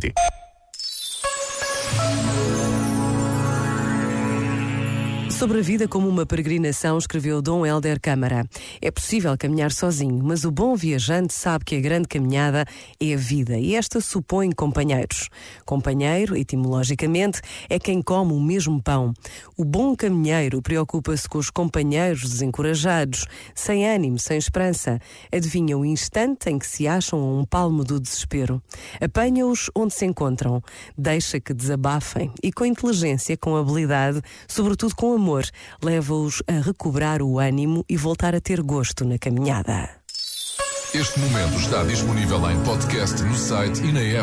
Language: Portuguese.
City. Sobre a vida como uma peregrinação, escreveu Dom Helder Câmara. É possível caminhar sozinho, mas o bom viajante sabe que a grande caminhada é a vida e esta supõe companheiros. Companheiro, etimologicamente, é quem come o mesmo pão. O bom caminheiro preocupa-se com os companheiros desencorajados, sem ânimo, sem esperança. Adivinha o instante em que se acham a um palmo do desespero. Apanha-os onde se encontram, deixa que desabafem e com inteligência, com habilidade, sobretudo com amor leva-os a recobrar o ânimo e voltar a ter gosto na caminhada. Este momento está disponível em podcast no site e na app.